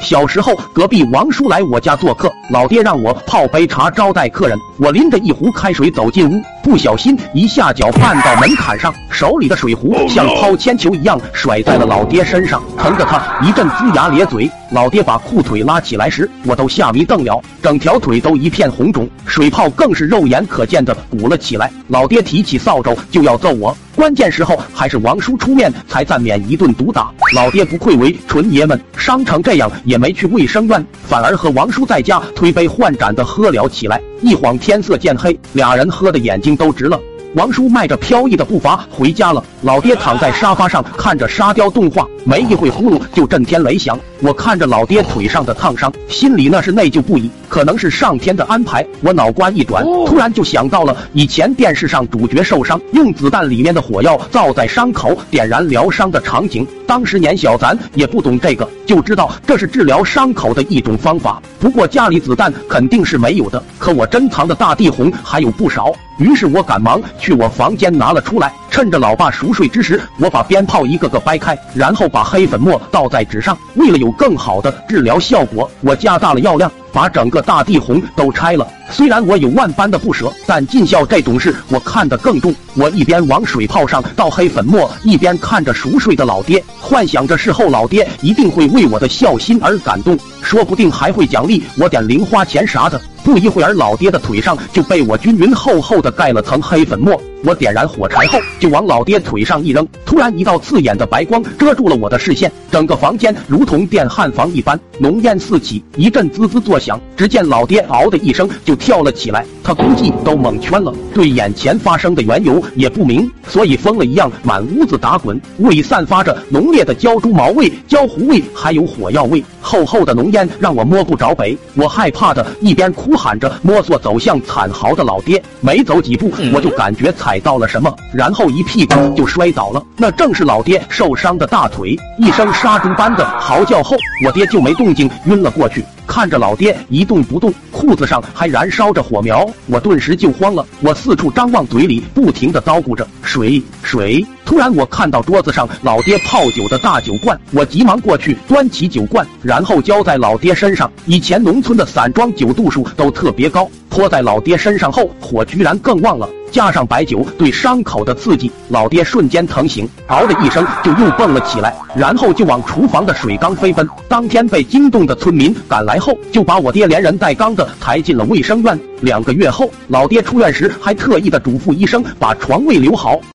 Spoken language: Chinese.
小时候，隔壁王叔来我家做客，老爹让我泡杯茶招待客人。我拎着一壶开水走进屋，不小心一下脚绊到门槛上，手里的水壶像抛铅球一样甩在了老爹身上，疼得他一阵龇牙咧嘴。老爹把裤腿拉起来时，我都吓迷瞪了，整条腿都一片红肿，水泡更是肉眼可见的鼓了起来。老爹提起扫帚就要揍我。关键时候还是王叔出面才暂免一顿毒打。老爹不愧为纯爷们，伤成这样也没去卫生院，反而和王叔在家推杯换盏的喝了起来。一晃天色渐黑，俩人喝的眼睛都直了。王叔迈着飘逸的步伐回家了，老爹躺在沙发上看着沙雕动画，没一会呼噜就震天雷响。我看着老爹腿上的烫伤，心里那是内疚不已，可能是上天的安排。我脑瓜一转，突然就想到了以前电视上主角受伤，用子弹里面的火药造在伤口，点燃疗伤的场景。当时年小，咱也不懂这个，就知道这是治疗伤口的一种方法。不过家里子弹肯定是没有的，可我珍藏的大地红还有不少。于是我赶忙去我房间拿了出来，趁着老爸熟睡之时，我把鞭炮一个个掰开，然后把黑粉末倒在纸上。为了有更好的治疗效果，我加大了药量，把整个大地红都拆了。虽然我有万般的不舍，但尽孝这种事我看得更重。我一边往水泡上倒黑粉末，一边看着熟睡的老爹，幻想着事后老爹一定会为我的孝心而感动，说不定还会奖励我点零花钱啥的。不一会儿，老爹的腿上就被我均匀厚厚的盖了层黑粉末。我点燃火柴后，就往老爹腿上一扔，突然一道刺眼的白光遮住了我的视线，整个房间如同电焊房一般，浓烟四起，一阵滋滋作响。只见老爹嗷的一声就跳了起来，他估计都蒙圈了，对眼前发生的缘由也不明，所以疯了一样满屋子打滚，屋里散发着浓烈的焦猪毛味、焦糊味，还有火药味，厚厚的浓烟让我摸不着北。我害怕的一边哭喊着，摸索走向惨嚎的老爹，没走几步，我就感觉踩。到了什么，然后一屁股就摔倒了。那正是老爹受伤的大腿。一声杀猪般的嚎叫后，我爹就没动静，晕了过去。看着老爹一动不动，裤子上还燃烧着火苗，我顿时就慌了。我四处张望，嘴里不停的叨咕着水水。突然，我看到桌子上老爹泡酒的大酒罐，我急忙过去端起酒罐，然后浇在老爹身上。以前农村的散装酒度数都特别高，泼在老爹身上后，火居然更旺了。加上白酒对伤口的刺激，老爹瞬间疼醒，嗷的一声就又蹦了起来，然后就往厨房的水缸飞奔。当天被惊动的村民赶来后，就把我爹连人带缸的抬进了卫生院。两个月后，老爹出院时还特意的嘱咐医生把床位留好。